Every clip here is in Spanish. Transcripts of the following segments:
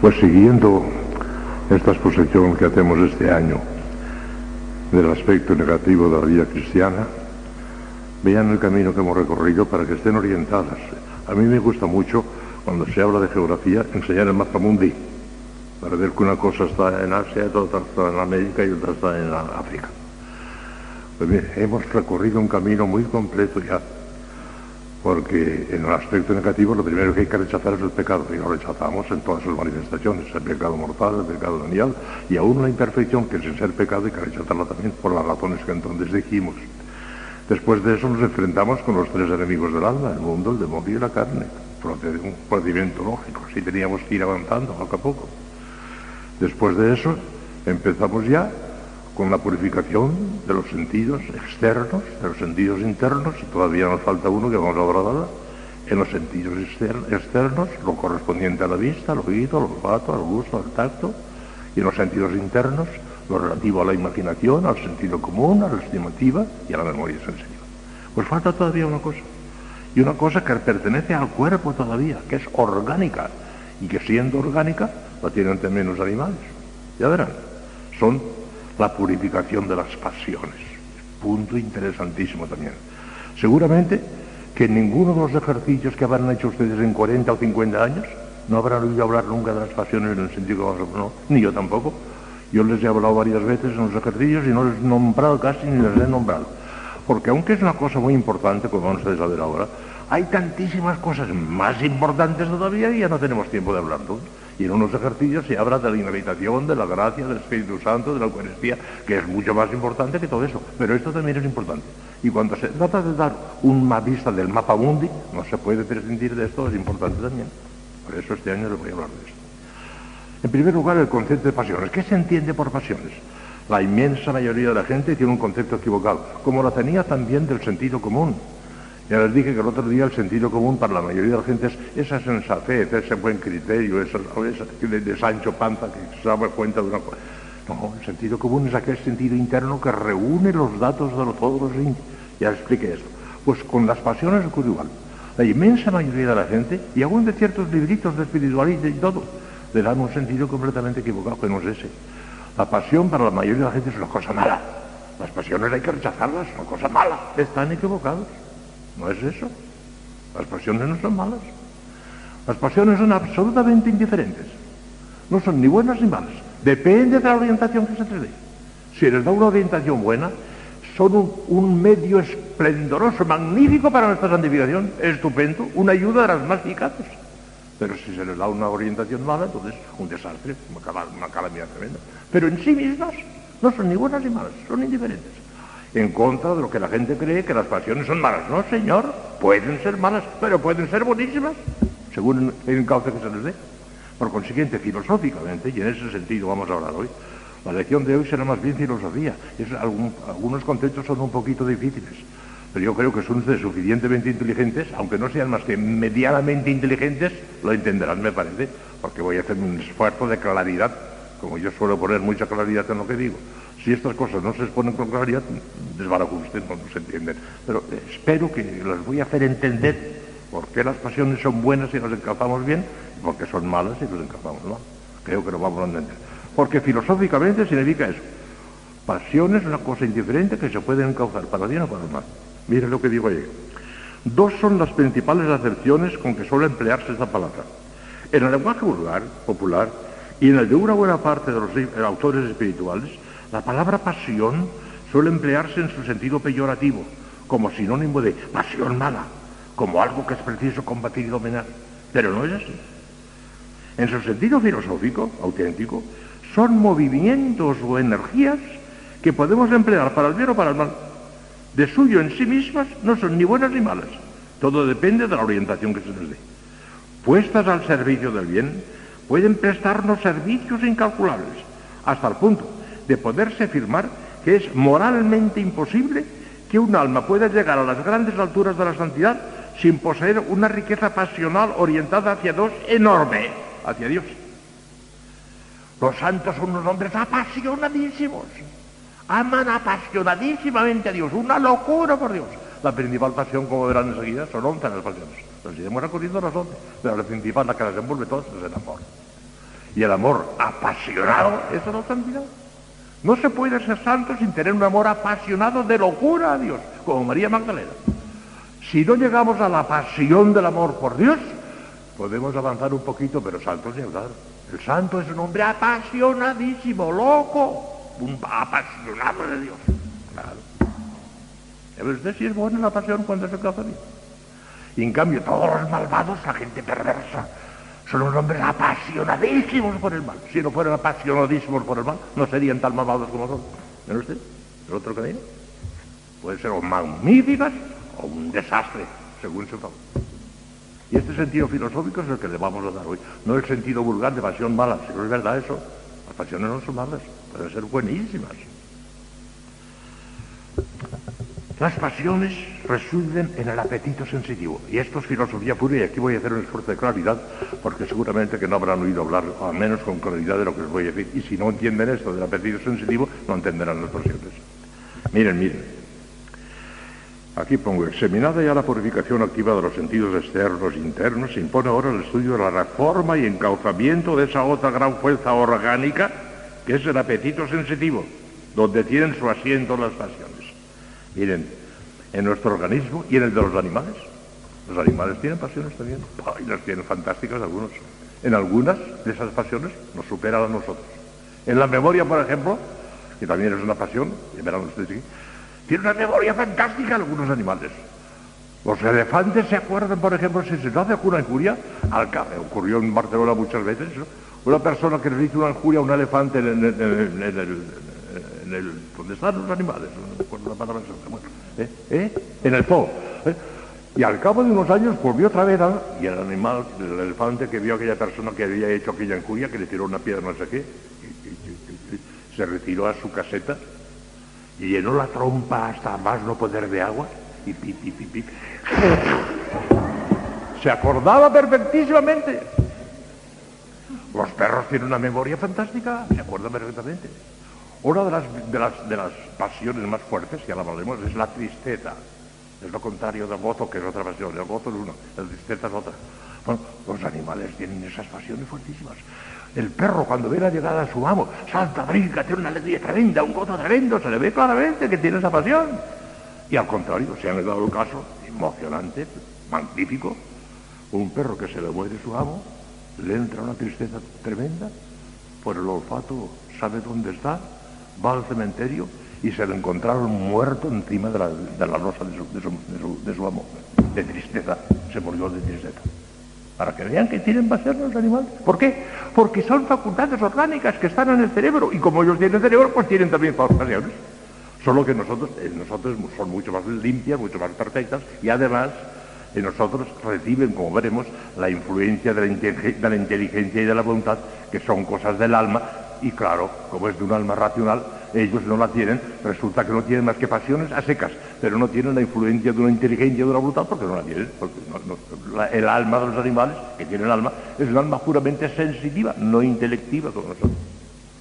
Pues siguiendo esta exposición que hacemos este año del aspecto negativo de la vida cristiana, vean el camino que hemos recorrido para que estén orientadas. A mí me gusta mucho, cuando se habla de geografía, enseñar el mapa mundi, para ver que una cosa está en Asia, otra está en América y otra está en África. Pues bien, hemos recorrido un camino muy completo ya porque en el aspecto negativo lo primero que hay que rechazar es el pecado, y lo rechazamos en todas sus manifestaciones, el pecado mortal, el pecado venial, y aún la imperfección, que sin ser pecado hay que rechazarla también por las razones que entonces dijimos. Después de eso nos enfrentamos con los tres enemigos del alma, el mundo, el demonio y la carne, un procedimiento lógico, así teníamos que ir avanzando poco a poco. Después de eso empezamos ya con la purificación de los sentidos externos, de los sentidos internos, y todavía nos falta uno que vamos a hablar en los sentidos externos, lo correspondiente a la vista, al oído, al olfato, al gusto, al tacto, y en los sentidos internos, lo relativo a la imaginación, al sentido común, a la estimativa y a la memoria sensitiva. Pues falta todavía una cosa, y una cosa que pertenece al cuerpo todavía, que es orgánica, y que siendo orgánica la tienen también los animales. Ya verán, son la purificación de las pasiones. Punto interesantísimo también. Seguramente que ninguno de los ejercicios que habrán hecho ustedes en 40 o 50 años no habrán oído hablar nunca de las pasiones en el sentido que no, ni yo tampoco. Yo les he hablado varias veces en los ejercicios y no les he nombrado casi ni les he nombrado. Porque aunque es una cosa muy importante, como ustedes a ver ahora, hay tantísimas cosas más importantes todavía y ya no tenemos tiempo de hablar y en unos ejercicios se habla de la inhabitación, de la gracia, del Espíritu Santo, de la Eucaristía, que es mucho más importante que todo eso. Pero esto también es importante. Y cuando se trata de dar una vista del mapa mundi, no se puede prescindir de esto, es importante también. Por eso este año les voy a hablar de esto. En primer lugar, el concepto de pasiones. ¿Qué se entiende por pasiones? La inmensa mayoría de la gente tiene un concepto equivocado, como lo tenía también del sentido común. Ya les dije que el otro día el sentido común para la mayoría de la gente es esa sensatez, ese buen criterio, esa, de, Sancho Panza que se da cuenta de una cosa. No, el sentido común es aquel sentido interno que reúne los datos de los indios. Ya expliqué eso. Pues con las pasiones ocurre igual. La inmensa mayoría de la gente, y aún de ciertos libritos de espiritualidad y todo, le dan un sentido completamente equivocado, que no es ese. La pasión para la mayoría de la gente es una cosa mala. Las pasiones hay que rechazarlas, es una cosa mala. Están equivocados. No es eso. Las pasiones no son malas. Las pasiones son absolutamente indiferentes. No son ni buenas ni malas. Depende de la orientación que se les dé. Si les da una orientación buena, son un, medio esplendoroso, magnífico para nuestra santificación, estupendo, una ayuda de las más eficaces. Pero si se les da una orientación mala, entonces un desastre, una calamidad tremenda. Pero en sí mismas no son ni buenas ni malas, son indiferentes en contra de lo que la gente cree que las pasiones son malas. No, señor, pueden ser malas, pero pueden ser buenísimas, según el cauce que se les dé. Por consiguiente, filosóficamente, y en ese sentido vamos a hablar hoy, la lección de hoy será más bien filosofía. algunos conceptos son un poquito difíciles, pero yo creo que son ustedes suficientemente inteligentes, aunque no sean más que medianamente inteligentes, lo entenderán, me parece, porque voy a hacer un esfuerzo de claridad, como yo suelo poner mucha claridad en lo que digo. Si estas cosas no se exponen con claridad, usted, no, no se entienden. Pero espero que les voy a hacer entender por qué las pasiones son buenas si las encalzamos bien y por qué son malas si las encalzamos mal. Creo que lo vamos a entender. Porque filosóficamente significa eso. Pasión es una cosa indiferente que se puede encauzar para bien o para mal. Mire lo que digo ahí. Dos son las principales acepciones con que suele emplearse esta palabra. En el lenguaje vulgar, popular, y en el de una buena parte de los autores espirituales, la palabra pasión suele emplearse en su sentido peyorativo, como sinónimo de pasión mala, como algo que es preciso combatir y dominar. Pero no es así. En su sentido filosófico, auténtico, son movimientos o energías que podemos emplear para el bien o para el mal. De suyo en sí mismas no son ni buenas ni malas. Todo depende de la orientación que se les dé. Puestas al servicio del bien, pueden prestarnos servicios incalculables, hasta el punto de poderse afirmar que es moralmente imposible que un alma pueda llegar a las grandes alturas de la santidad sin poseer una riqueza pasional orientada hacia Dios enorme, hacia Dios. Los santos son unos hombres apasionadísimos, aman apasionadísimamente a Dios, una locura por Dios. La principal pasión, como verán enseguida, son once las pasiones. Nos iremos recorriendo las once, pero la principal, la que las envuelve todas, es el amor. Y el amor apasionado, eso es santidad. No se puede ser santo sin tener un amor apasionado de locura a Dios, como María Magdalena. Si no llegamos a la pasión del amor por Dios, podemos avanzar un poquito, pero santo es llegar. El santo es un hombre apasionadísimo, loco, un apasionado de Dios. Claro. A ver usted si es buena la pasión cuando se casa bien. Y en cambio todos los malvados, la gente perversa, son unos hombres apasionadísimos por el mal. Si no fueran apasionadísimos por el mal, no serían tan malvados como son. ¿Ven usted? El otro camino. Puede ser o magníficas o un desastre, según su favor. Y este sentido filosófico es el que le vamos a dar hoy. No el sentido vulgar de pasión mala, si no es verdad eso. Las pasiones no son malas, pueden ser buenísimas. Las pasiones residen en el apetito sensitivo. Y esto es filosofía pura y aquí voy a hacer un esfuerzo de claridad porque seguramente que no habrán oído hablar, al menos con claridad, de lo que os voy a decir. Y si no entienden esto del apetito sensitivo, no entenderán las pasiones. Miren, miren. Aquí pongo, examinada ya la purificación activa de los sentidos externos e internos, se impone ahora el estudio de la reforma y encauzamiento de esa otra gran fuerza orgánica que es el apetito sensitivo, donde tienen su asiento las pasiones. Miren, en nuestro organismo y en el de los animales. Los animales tienen pasiones también. Y las tienen fantásticas algunos. En algunas de esas pasiones nos superan a nosotros. En la memoria, por ejemplo, que también es una pasión, y verán ustedes aquí, tiene una memoria fantástica algunos animales. Los elefantes se acuerdan, por ejemplo, si se hace una injuria, al cabo, ocurrió en Barcelona muchas veces, una persona que le hizo una injuria a un elefante en en el, donde están los animales, ¿eh? ¿Eh? en el zoo. ¿eh? Y al cabo de unos años volvió otra vez y el animal, el elefante que vio a aquella persona que había hecho aquella injuria, que le tiró una piedra no sé qué, se retiró a su caseta y llenó la trompa hasta más no poder de agua y pi, pi, pi. Se acordaba perfectísimamente. Los perros tienen una memoria fantástica, se acuerdan perfectamente. Una de las, de las, pasiones más fuertes, ya la hablaremos, es la tristeza. Es lo contrario del gozo, que es otra pasión. El gozo es uno, la tristeza es otra. Bueno, los animales tienen esas pasiones fuertísimas. El perro, cuando ve la llegada de su amo, salta, brinca, tiene una alegría tremenda, un gozo tremendo, se le ve claramente que tiene esa pasión. Y al contrario, se han dado un caso emocionante, magnífico, un perro que se le muere su amo, le entra una tristeza tremenda, por el olfato sabe dónde está, va al cementerio y se lo encontraron muerto encima de la, de la losa de su, de, su, de, su. De tristeza, se murió de tristeza. Para que vean que tienen ser los animales. ¿Por qué? Porque son facultades orgánicas que están en el cerebro y como ellos tienen cerebro, pues tienen también pasiones. Solo que nosotros, eh, nosotros son mucho más limpias, mucho más perfectas y además en nosotros reciben, como veremos, la influencia de la, de la inteligencia y de la voluntad, que son cosas del alma y claro, como es de un alma racional, ellos no la tienen, resulta que no tienen más que pasiones a secas, pero no tienen la influencia de una inteligencia de una brutal porque no la tienen. Porque el alma de los animales, que tienen alma, es un alma puramente sensitiva, no intelectiva como nosotros.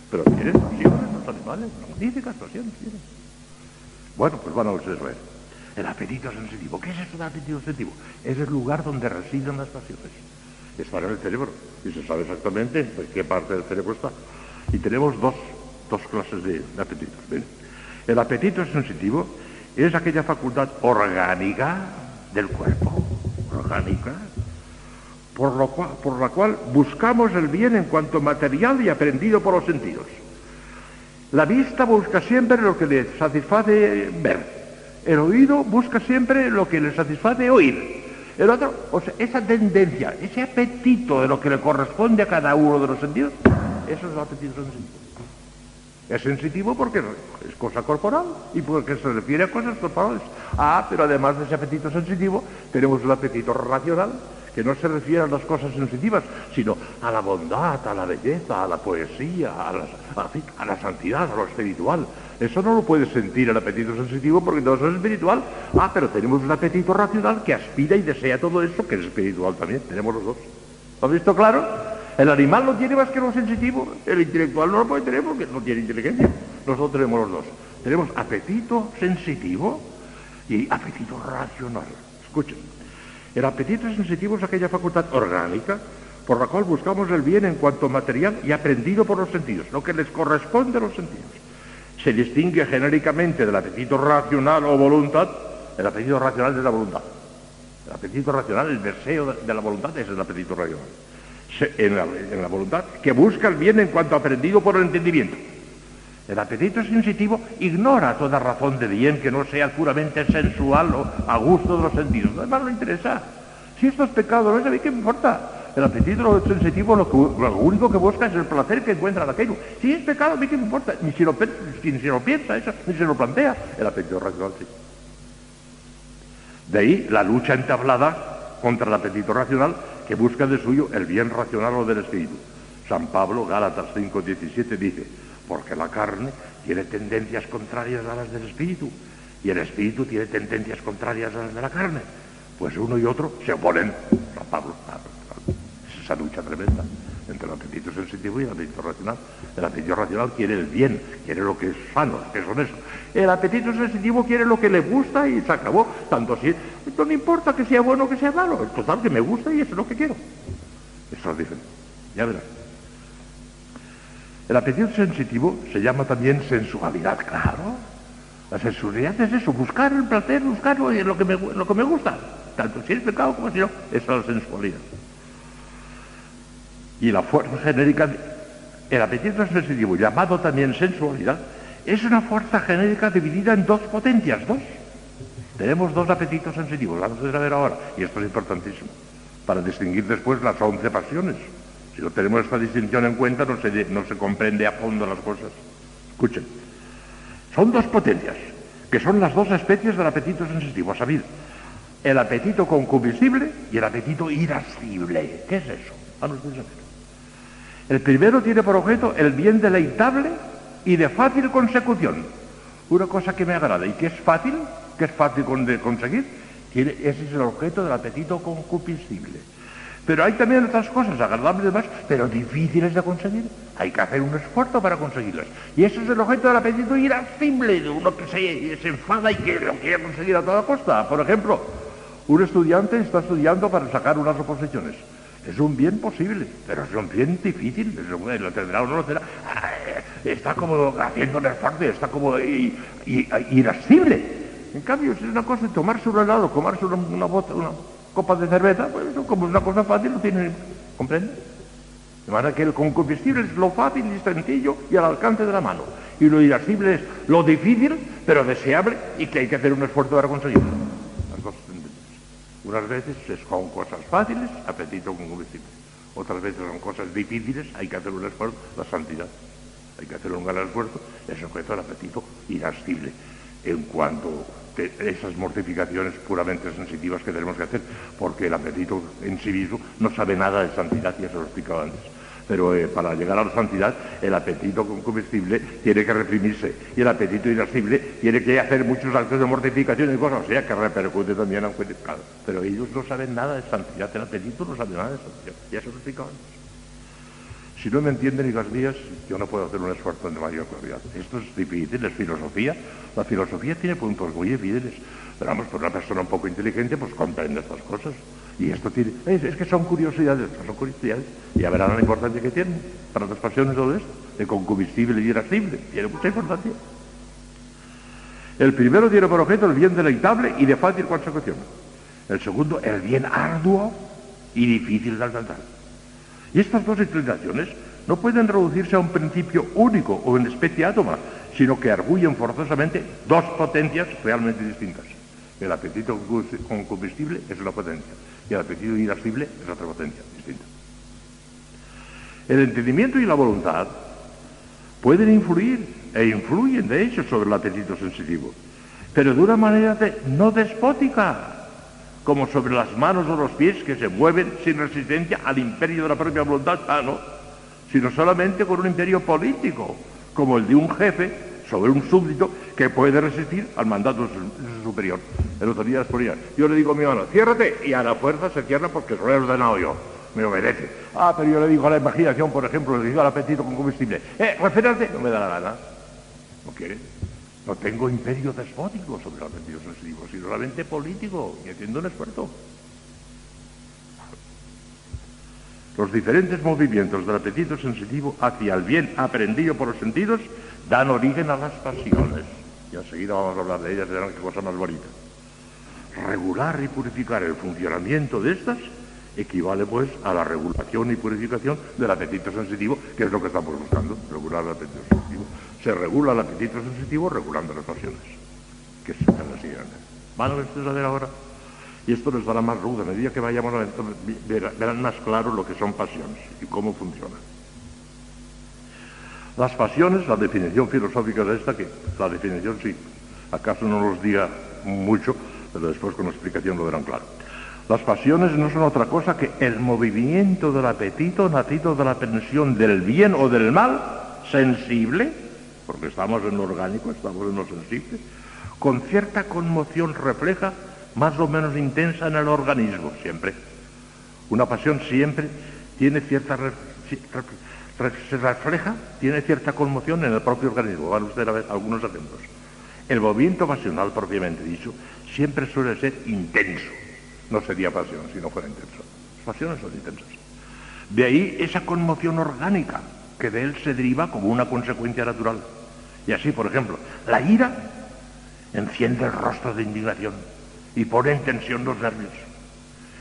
Pero tienen pasiones los animales, magníficas pasiones tienen. Bueno, pues van a ver. El apetito sensitivo. ¿Qué es eso del apetito sensitivo? Es el lugar donde residen las pasiones. Está en el cerebro y se sabe exactamente en qué parte del cerebro está. Y tenemos dos, clases de, apetitos. El apetito sensitivo es aquella facultad orgánica del cuerpo, orgánica, por, la cual buscamos el bien en cuanto material y aprendido por los sentidos. La vista busca siempre lo que le satisface ver. El oído busca siempre lo que le satisface oír. El otro, esa tendencia, ese apetito de lo que le corresponde a cada uno de los sentidos, eso es el apetito sensitivo. Es sensitivo porque es cosa corporal y porque se refiere a cosas corporales. Ah, pero además de ese apetito sensitivo, tenemos un apetito racional que no se refiere a las cosas sensitivas, sino a la bondad, a la belleza, a la poesía, a la, a la santidad, a lo espiritual. Eso no lo puede sentir el apetito sensitivo porque todo eso es espiritual. Ah, pero tenemos un apetito racional que aspira y desea todo eso que es espiritual también. Tenemos los dos. ¿Lo has visto claro? El animal no tiene más que lo sensitivo, el intelectual no lo puede tener porque no tiene inteligencia. Nosotros tenemos los dos. Tenemos apetito sensitivo y apetito racional. Escuchen, el apetito sensitivo es aquella facultad orgánica por la cual buscamos el bien en cuanto material y aprendido por los sentidos, lo que les corresponde a los sentidos. Se distingue genéricamente del apetito racional o voluntad, el apetito racional es la voluntad. El apetito racional, el deseo de la voluntad es el apetito racional. En, la, voluntad, que busca el bien en cuanto aprendido por el entendimiento. El apetito sensitivo ignora toda razón de bien que no sea puramente sensual o a gusto de los sentidos. Además no interesa. Si esto es pecado, no sabe qué importa. El apetito sensitivo lo, único que busca es el placer que encuentra en aquello. Si es pecado, a mí qué me importa. Ni si lo, ni si lo piensa eso, ni si lo plantea. El apetito racional sí. De ahí la lucha entablada contra el apetito racional que busca de suyo el bien racional o del espíritu. San Pablo, Gálatas 5.17, dice, porque la carne tiene tendencias contrarias a las del espíritu y el espíritu tiene tendencias contrarias a las de la carne. Pues uno y otro se oponen. San Pablo, esa lucha tremenda entre el apetito sensitivo y el apetito racional. El apetito racional quiere el bien, quiere lo que es sano, lo que es honesto. El apetito sensitivo quiere lo que le gusta y se acabó. Tanto así, no importa que sea bueno o que sea malo, es total que me gusta y eso es lo que quiero. Eso es diferente. Ya verás. El apetito sensitivo se llama también sensualidad, claro. La sensualidad es eso, buscar el placer, buscar lo, que me, lo que me gusta. Tanto si es pecado como si no, esa es la sensualidad. Y la fuerza genérica, el apetito sensitivo, llamado también sensualidad, es una fuerza genérica dividida en dos potencias, dos. Tenemos dos apetitos sensitivos, vamos a ver ahora, y esto es importantísimo, para distinguir después las once pasiones. Si no tenemos esta distinción en cuenta, no se, no se comprende a fondo las cosas. Escuchen, son dos potencias, que son las dos especies del apetito sensitivo, a saber, el apetito concupiscible y el apetito irascible. ¿Qué es eso? Vamos a el primero tiene por objeto el bien deleitable y de fácil consecución. Una cosa que me agrada y que es fácil, que es fácil de conseguir, ese es el objeto del apetito concupiscible. Pero hay también otras cosas agradables más, pero difíciles de conseguir. Hay que hacer un esfuerzo para conseguirlas. Y eso es el objeto del apetito irascible, de uno que se, se enfada y que lo quiere conseguir a toda costa. Por ejemplo, un estudiante está estudiando para sacar unas oposiciones. Es un bien posible, pero es un bien difícil. Lo tendrá o no lo tendrá. Ah, está como haciendo un está como irascible. En cambio, si es una cosa de tomarse un helado, tomarse una, una, una copa de cerveza, pues eso como una cosa fácil, lo tiene. ¿Comprende? De manera que el concupiscible es lo fácil y sencillo y al alcance de la mano. Y lo irascible es lo difícil, pero deseable y que hay que hacer un esfuerzo para conseguirlo. Unas veces son cosas fáciles, apetito concupiscible. Otras veces son cosas difíciles, hay que hacer un esfuerzo, la santidad. Hay que hacer un gran esfuerzo, es objeto del apetito irascible. En cuanto a esas mortificaciones puramente sensitivas que tenemos que hacer, porque el apetito en sí mismo no sabe nada de santidad, ya se lo he explicado antes pero eh, para llegar a la santidad el apetito comestible tiene que reprimirse y el apetito irascible tiene que hacer muchos actos de mortificación y cosas, o sea, que repercute también a un. Pero ellos no saben nada de santidad, el apetito no sabe nada de santidad, ya se lo antes. Si no me entienden, hijas mías, yo no puedo hacer un esfuerzo de mayor claridad. Esto es difícil, es filosofía. La filosofía tiene puntos muy evidentes. Pero vamos, por una persona un poco inteligente, pues comprende estas cosas. Y esto tiene, es, que son curiosidades, son curiosidades. Ya verán la importancia que tienen para las pasiones todo esto, de concupiscible y irascible. Tiene mucha importancia. El primero tiene por objeto el bien deleitable y de fácil consecución. El segundo, el bien arduo y difícil de alcanzar. Y estas dos inclinaciones no pueden reducirse a un principio único o en especie átoma, sino que arguyen forzosamente dos potencias realmente distintas. El apetito con combustible es una potencia y el apetito irascible es otra potencia distinta. El entendimiento y la voluntad pueden influir e influyen de hecho sobre el apetito sensitivo, pero de una manera no despótica, como sobre las manos o los pies que se mueven sin resistencia al imperio de la propia voluntad, ah, no, sino solamente con un imperio político, como el de un jefe sobre un súbdito que puede resistir al mandato de su, superior. El otro día ponía, yo le digo a mi mano, ciérrate, y a la fuerza se cierra porque se lo he ordenado yo. Me obedece. Ah, pero yo le digo a la imaginación, por ejemplo, le digo al apetito con combustible, eh, reférate, no me da la gana. No quiere. No tengo imperio despótico sobre el apetito sensitivo, sino solamente político y haciendo un esfuerzo. Los diferentes movimientos del apetito sensitivo hacia el bien aprendido por los sentidos dan origen a las pasiones. Y enseguida vamos a hablar de ellas, verán qué cosa más bonita. Regular y purificar el funcionamiento de estas equivale pues a la regulación y purificación del apetito sensitivo, que es lo que estamos buscando, regular el apetito sensitivo. Se regula el apetito sensitivo regulando las pasiones, que es la siguiente. ¿Van a ver ahora? Y esto les dará más ruda. A medida que vayamos a verán más claro lo que son pasiones y cómo funcionan. Las pasiones, la definición filosófica de esta, que la definición sí, acaso no los diga mucho, pero después con la explicación lo verán claro. Las pasiones no son otra cosa que el movimiento del apetito nacido de la pensión del bien o del mal sensible, porque estamos en lo orgánico, estamos en lo sensible, con cierta conmoción refleja más o menos intensa en el organismo, siempre. Una pasión siempre tiene cierta... se refleja, tiene cierta conmoción en el propio organismo. Van ustedes a ver algunos ejemplos. El movimiento pasional propiamente dicho siempre suele ser intenso. No sería pasión si no fuera intenso. Las pasiones son intensas. De ahí esa conmoción orgánica que de él se deriva como una consecuencia natural. Y así, por ejemplo, la ira enciende el rostro de indignación y pone en tensión los nervios.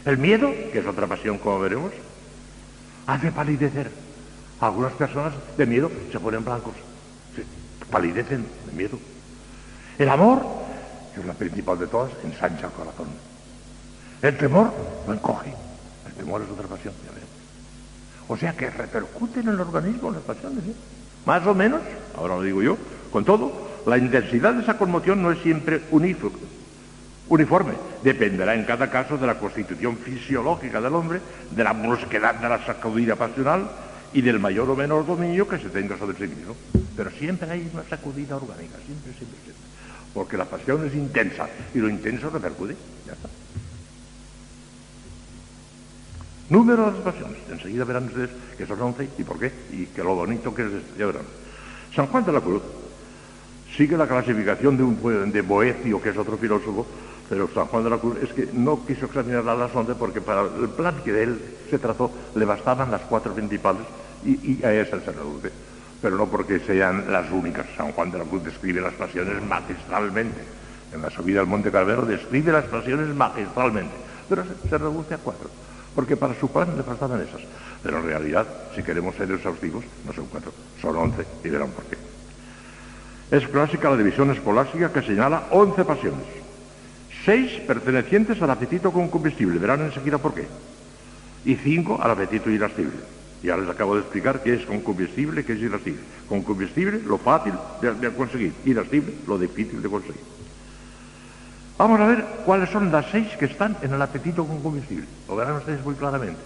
El miedo, que es otra pasión como veremos, hace palidecer. Algunas personas de miedo se ponen blancos, palidecen de miedo. El amor, que es la principal de todas, ensancha el corazón. El temor lo encoge. El temor es otra pasión, ya veremos. O sea que repercute en el organismo las pasiones, ¿eh? Más o menos, ahora lo digo yo, con todo, la intensidad de esa conmoción no es siempre uniforme. Dependerá en cada caso de la constitución fisiológica del hombre, de la brusquedad de la sacudida pasional y del mayor o menor dominio que se tenga sobre sí mismo. Pero siempre hay una sacudida orgánica, siempre, siempre, siempre. Porque la pasión es intensa y lo intenso repercute. Ya está. Número de las pasiones. Enseguida verán ustedes que son once y por qué, y que lo bonito que es esto. Ya verán. San Juan de la Cruz sigue la clasificación de un de Boecio, que es otro filósofo, pero San Juan de la Cruz es que no quiso examinar las once porque para el plan que de él se trazó le bastaban las cuatro principales y, a esa se reduce. Pero no porque sean las únicas. San Juan de la Cruz describe las pasiones magistralmente. En la subida al Monte Calvero describe las pasiones magistralmente. Pero se, reduce a cuatro. Porque para su plan le bastaban esas. Pero en realidad, si queremos ser exhaustivos, no son cuatro, son once. Y verán por qué. Es clásica la división escolástica que señala once pasiones seis pertenecientes al apetito con combustible, verán enseguida por qué, y cinco al apetito irascible. Ya les acabo de explicar qué es combustible, qué es irascible. combustible, lo fácil de, conseguir, irascible, lo difícil de conseguir. Vamos a ver cuáles son las seis que están en el apetito con combustible. Lo verán ustedes muy claramente.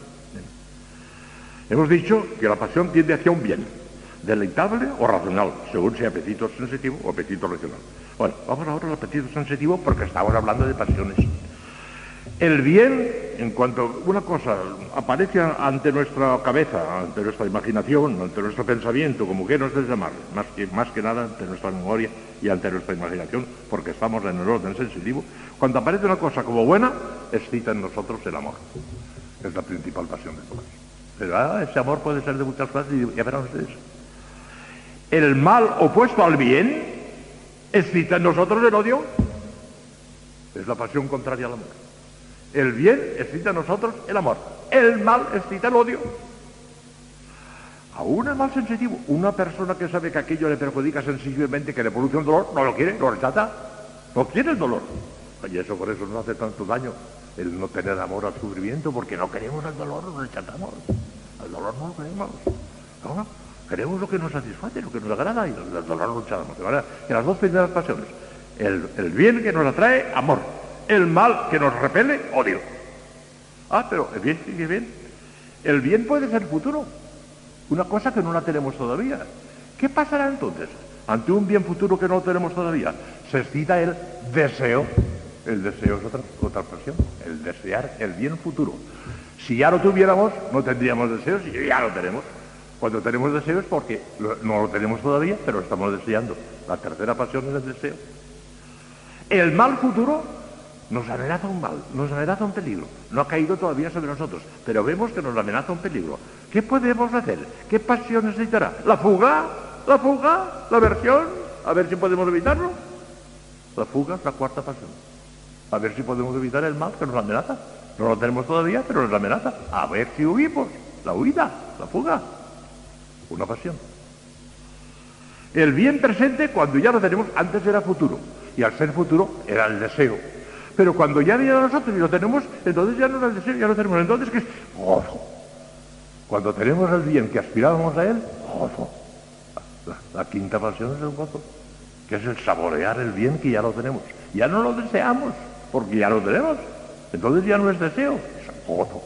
Hemos dicho que la pasión tiende hacia un bien, deleitable o racional, según sea apetito sensitivo o apetito racional. Bueno, vamos ahora al apetito sensitivo porque estamos hablando de pasiones. El bien, en cuanto una cosa aparece ante nuestra cabeza, ante nuestra imaginación, ante nuestro pensamiento, como quieras llamarle, más que, más que nada ante nuestra memoria y ante nuestra imaginación, porque estamos en el orden sensitivo, cuando aparece una cosa como buena, excita en nosotros el amor. Es la principal pasión de todas. Pero ah, ese amor puede ser de muchas clases y ya verán ustedes. El mal opuesto al bien excita en nosotros el odio. Es la pasión contraria al amor. El bien excita en nosotros el amor. El mal excita el odio. Aún el mal sensitivo, una persona que sabe que aquello le perjudica sensiblemente, que le produce un dolor, no lo quiere, lo rechaza. No quiere el dolor. Y eso por eso nos hace tanto daño el no tener amor al sufrimiento, porque no queremos el dolor, lo rechazamos. El dolor no lo queremos. ¿no? Queremos lo que nos satisface, lo que nos agrada y el dolor luchamos. De manera que las dos primeras pasiones, el, bien que nos atrae, amor. El mal que nos repele, odio. Ah, pero el bien sigue bien. El bien puede ser futuro. Una cosa que no la tenemos todavía. ¿Qué pasará entonces? Ante un bien futuro que no tenemos todavía, se excita el deseo. El deseo es otra, otra pasión, el desear el bien futuro. Si ya lo tuviéramos, no tendríamos deseos y ya lo tenemos. Cuando tenemos deseos porque no lo tenemos todavía, pero estamos deseando. La tercera pasión es el deseo. El mal futuro Nos amenaza un mal, nos amenaza un peligro. No ha caído todavía sobre nosotros, pero vemos que nos amenaza un peligro. ¿Qué podemos hacer? ¿Qué pasión necesitará? ¿La fuga? ¿La fuga? ¿La versión? A ver si podemos evitarlo. La fuga es la cuarta pasión. A ver si podemos evitar el mal que nos amenaza. No lo tenemos todavía, pero nos amenaza. A ver si huimos. La huida, la fuga. Una pasión. El bien presente, cuando ya lo tenemos, antes era futuro. Y al ser futuro, era el deseo. Pero cuando ya viene a nosotros y lo tenemos, entonces ya no es el deseo, ya lo tenemos. Entonces, ¿qué es? Gozo. Cuando tenemos el bien que aspirábamos a él, gozo. La, quinta pasión es el gozo, que es el saborear el bien que ya lo tenemos. Ya no lo deseamos, porque ya lo tenemos. Entonces ya no es deseo, es gozo.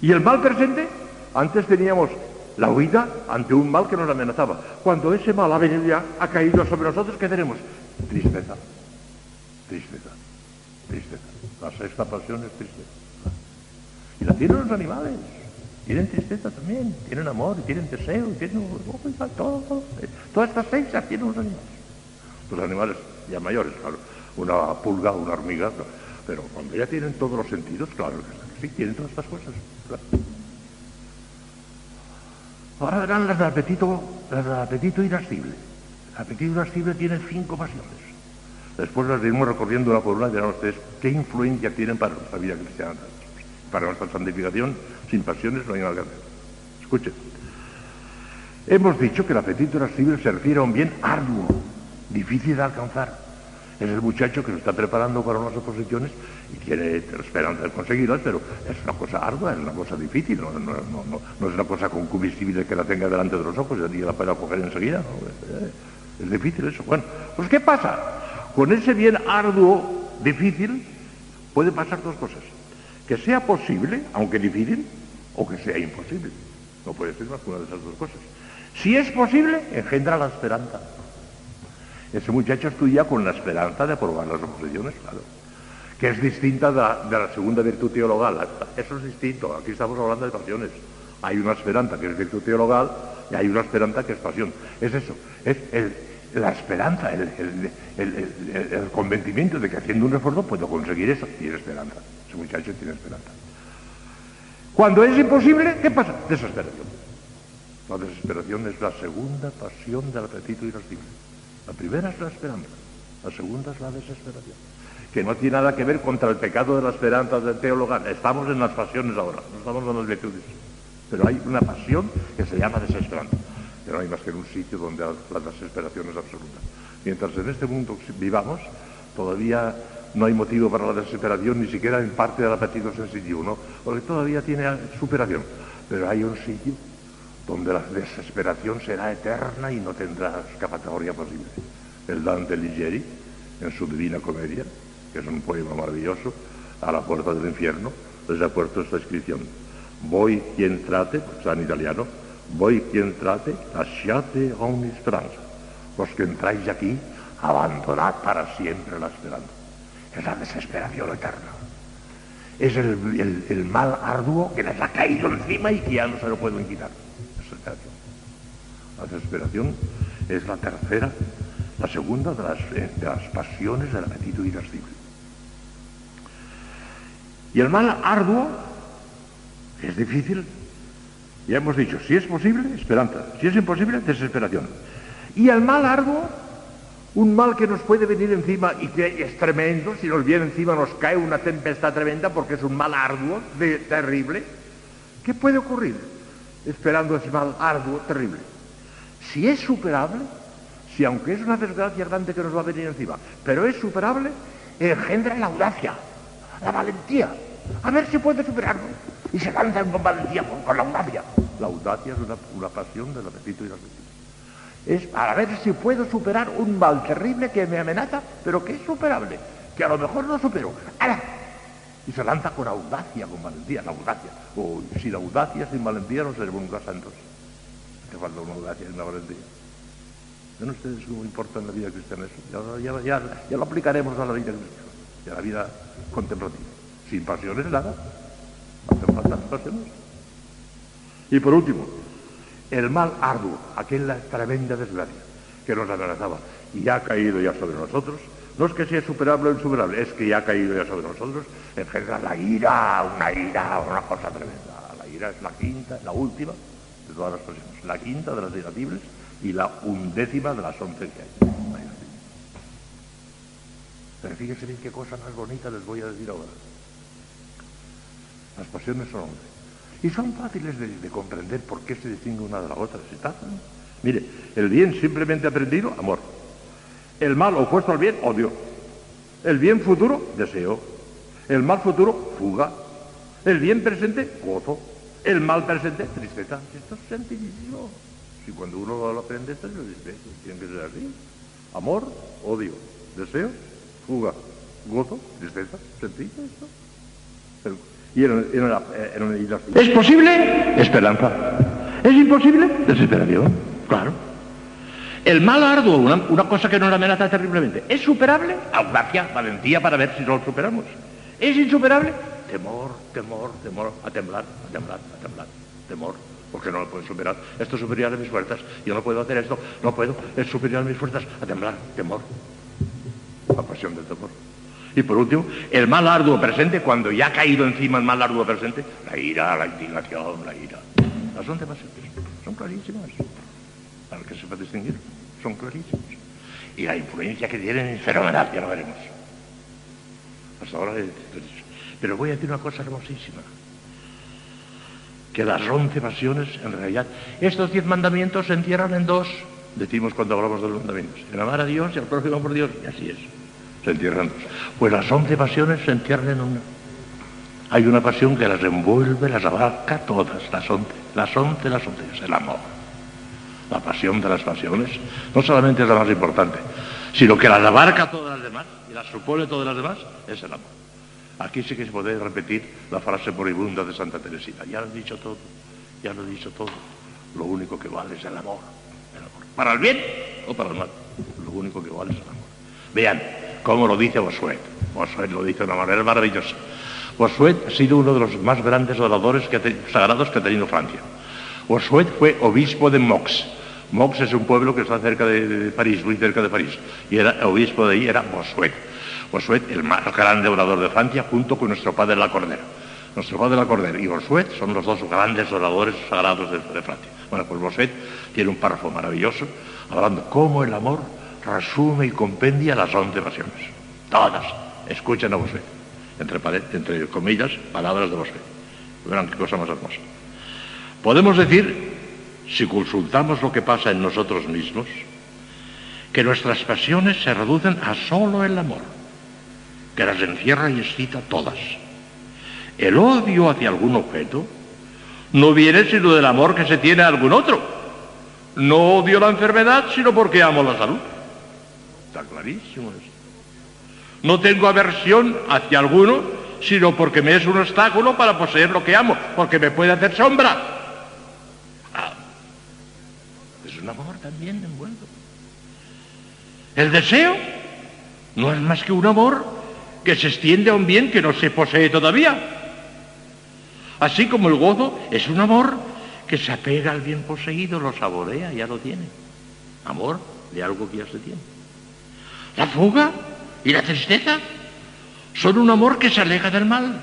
Y el mal presente, antes teníamos la huida ante un mal que nos amenazaba. Cuando ese mal ha venido ya, ha caído sobre nosotros, ¿qué tenemos? Tristeza. Tristeza. Tristeza. La sexta pasión es tristeza. Y la tienen los animales. Tienen tristeza también, tienen amor, tienen deseo, tienen todo. Todas estas seis las tienen los animales. Los animales ya mayores, claro. Una pulga, una hormiga, pero cuando ya tienen todos los sentidos, claro que sí, tienen todas estas cosas. Ahora verán las del apetito, las del apetito irascible. El apetito irascible tiene cinco pasiones. Después las iremos recorriendo por una y verán ustedes qué influencia tienen para nuestra vida cristiana. Para nuestra santificación, sin pasiones no hay nada que hacer. Escuchen. Hemos dicho que el apetito irascible se refiere a un bien arduo, difícil de alcanzar es el muchacho que se está preparando para unas oposiciones y tiene esperanza de conseguirlas, pero es una cosa ardua, es una cosa difícil, no, es una cosa concupiscible que la tenga delante de los ojos y la pueda coger enseguida. Es difícil eso. Bueno, pues ¿qué pasa? Con ese bien arduo, difícil, puede pasar dos cosas. Que sea posible, aunque difícil, o que sea imposible. No puede ser más que una de esas dos cosas. Si es posible, engendra la esperanza. Ese muchacho estudia con la esperanza de aprobar las oposiciones, claro, que es distinta de la, segunda virtud teologal. Eso es distinto, aquí estamos hablando de pasiones. Hay una esperanza que es virtud teologal y hay una esperanza que es pasión. Es eso, es la esperanza, el, convencimiento de que haciendo un esfuerzo puedo conseguir eso. Tiene esperanza, ese muchacho tiene esperanza. Cuando es imposible, ¿qué pasa? Desesperación. La desesperación es la segunda pasión del apetito irascible. La primera es la esperanza, la segunda es la desesperación, que no tiene nada que ver contra el pecado de la esperanza del teologal. Estamos en las pasiones ahora, no estamos en las virtudes. Pero hay una pasión que se llama desesperanza, que no hay más que en un sitio donde la desesperación es absoluta. Mientras en este mundo vivamos, todavía no hay motivo para la desesperación, ni siquiera en parte del apetito sensitivo, ¿no? Porque todavía tiene superación. Pero hay un sitio donde la desesperación será eterna y no tendrá escapatoria posible. El Dante Ligieri, en su Divina Comedia, que es un poema maravilloso, a la puerta del infierno, les ha puesto esta inscripción. Voy quien trate, está en italiano, voy quien trate, lasciate ogni esperanza. Los que entráis aquí, abandonad para siempre la esperanza. Es la desesperación eterna. Es el, mal arduo que les ha caído encima y que ya no se lo pueden quitar. La desesperación es la tercera, la segunda de las, eh, de las pasiones del apetito irascible. Y el mal arduo es difícil. Ya hemos dicho, si es posible, esperanza. Si es imposible, desesperación. Y el mal arduo, un mal que nos puede venir encima y que es tremendo, si nos viene encima nos cae una tempestad tremenda porque es un mal arduo, terrible. ¿Qué puede ocurrir esperando ese mal arduo, terrible? Si es superable, si aunque es una desgracia grande que nos va a venir encima, pero es superable, engendra la audacia, la valentía. A ver si puede superarlo. Y se lanza con valentía, con, la audacia. La audacia es una, pasión del apetito y la. Es para ver si puedo superar un mal terrible que me amenaza, pero que es superable, que a lo mejor no supero. ¡Hala! Y se lanza con audacia, con valentía, la audacia. O sin audacia, sin valentía, no seremos nunca santos que falta una audacia y una valentía. ¿Ven ustedes cómo importa en la vida cristiana eso? Ya, ya, ya, lo aplicaremos a la vida cristiana y a la vida contemplativa. Sin pasiones nada. Hacen falta pasiones. Y por último, el mal arduo, aquella tremenda desgracia que nos amenazaba y ha caído ya sobre nosotros, no es que sea superable o insuperable, es que ya ha caído ya sobre nosotros, en general la ira, una ira, una cosa tremenda. La ira es la quinta, la última de todas las pasiones, la quinta de las irascibles y la undécima de las once que hay. Pero fíjense bien qué cosa más bonita les voy a decir ahora. Las pasiones son once. Y son fáciles de, comprender por qué se distingue una de la otra. Mire, el bien simplemente aprendido, amor. El mal opuesto al bien, odio. El bien futuro, deseo. El mal futuro, fuga. El bien presente, gozo. El mal presente, tristeza. Esto es sencillísimo. Si cuando uno lo aprende esto, lo dice, tiene que ser así. Amor, odio. Deseo, fuga. Gozo, tristeza. Sencillo esto. Y ¿Es posible? Esperanza. ¿Es imposible? Desesperación. Claro. El mal arduo, una, cosa que nos amenaza terriblemente, ¿es superable? Audacia, valentía para ver si lo superamos. ¿Es insuperable? Temor, temor, temor, a temblar, a temblar, a temblar, temor, porque no lo puedo superar. Esto es superior a mis fuerzas. Yo no puedo hacer esto, no puedo, es superior a mis fuerzas, a temblar, temor. La pasión del temor. Y por último, el mal arduo presente, cuando ya ha caído encima el mal arduo presente, la ira, la indignación, la ira. Las son demasiadas, son clarísimas. Para que se pueda distinguir, son clarísimas. Y la influencia que tienen es fenomenal, ya lo veremos. Hasta ahora Pero voy a decir una cosa hermosísima. Que las once pasiones, en realidad, estos diez mandamientos se encierran en dos, decimos cuando hablamos de los mandamientos, en amar a Dios y al prójimo por Dios, y así es se entierran Pues las once pasiones se entierran en una. Hay una pasión que las envuelve, las abarca todas, las once, las once, las once, es el amor. La pasión de las pasiones no solamente es la más importante, sino que las abarca todas las demás y las supone todas las demás, es el amor. Aquí sí que se puede repetir la frase moribunda de Santa Teresita. Ya lo he dicho todo, ya lo he dicho todo. Lo único que vale es el amor. El amor. Para el bien o para el mal. Lo único que vale es el amor. Vean, como lo dice Bosuet. Bosuet lo dice de una manera maravillosa. Bosuet ha sido uno de los más grandes oradores sagrados que ha tenido Francia. Bosuet fue obispo de Mox. Mox es un pueblo que está cerca de, París, muy cerca de París. Y era obispo de ahí era Bosuet. Bosuet, el más grande orador de Francia, junto con nuestro padre La Cordera. Nuestro padre La Cordera y Bosuet son los dos grandes oradores sagrados de, de Francia. Bueno, pues Bosuet tiene un párrafo maravilloso hablando cómo el amor resume y compendia las once pasiones. Todas. Escuchen a Bossuet. Entre, entre comillas, palabras de Bossuet. Verán qué cosa más hermosa. Podemos decir, si consultamos lo que pasa en nosotros mismos, que nuestras pasiones se reducen a solo el amor, que las encierra y excita todas. El odio hacia algún objeto no viene sino del amor que se tiene a algún otro. No odio la enfermedad, sino porque amo la salud. Clarísimo eso. No tengo aversión hacia alguno, sino porque me es un obstáculo para poseer lo que amo, porque me puede hacer sombra. Ah, es un amor también envuelto. El deseo no es más que un amor que se extiende a un bien que no se posee todavía. Así como el gozo es un amor que se apega al bien poseído, lo saborea, ya lo tiene. Amor de algo que ya se tiene. La fuga y la tristeza son un amor que se aleja del mal,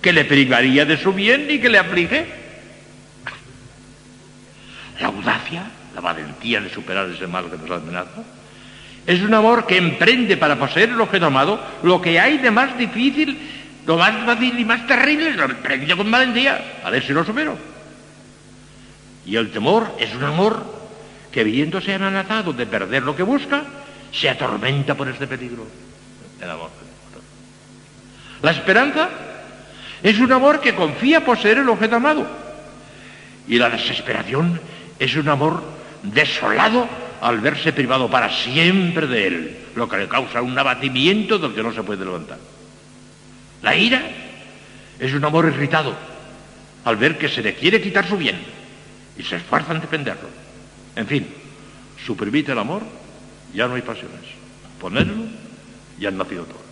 que le privaría de su bien y que le aflige. La audacia, la valentía de superar ese mal que nos amenaza, es un amor que emprende para poseer el objeto amado lo que hay de más difícil, lo más fácil y más terrible, lo emprende con valentía, a ver si lo supero. Y el temor es un amor que viéndose amenazado de perder lo que busca, se atormenta por este peligro. El amor. La esperanza es un amor que confía poseer el objeto amado. Y la desesperación es un amor desolado al verse privado para siempre de él, lo que le causa un abatimiento del que no se puede levantar. La ira es un amor irritado al ver que se le quiere quitar su bien y se esfuerza en defenderlo. En fin, suprimite el amor ya no hay pasiones. Ponerlo, ya han nacido todas.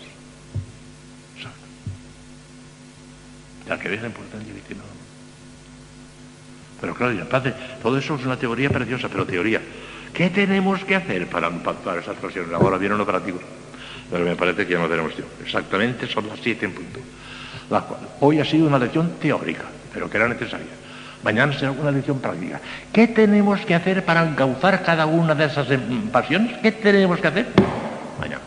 Ya que viene importante y no. Pero claro, padre, todo eso es una teoría preciosa, pero teoría. ¿Qué tenemos que hacer para impactar esas pasiones? Ahora viene un operativo. pero me parece que ya no tenemos tiempo. Exactamente son las siete en punto. hoy ha sido una lección teórica, pero que era necesaria. Mañana será una lección práctica. ¿Qué tenemos que hacer para encauzar cada una de esas em, pasiones? ¿Qué tenemos que hacer? Mañana.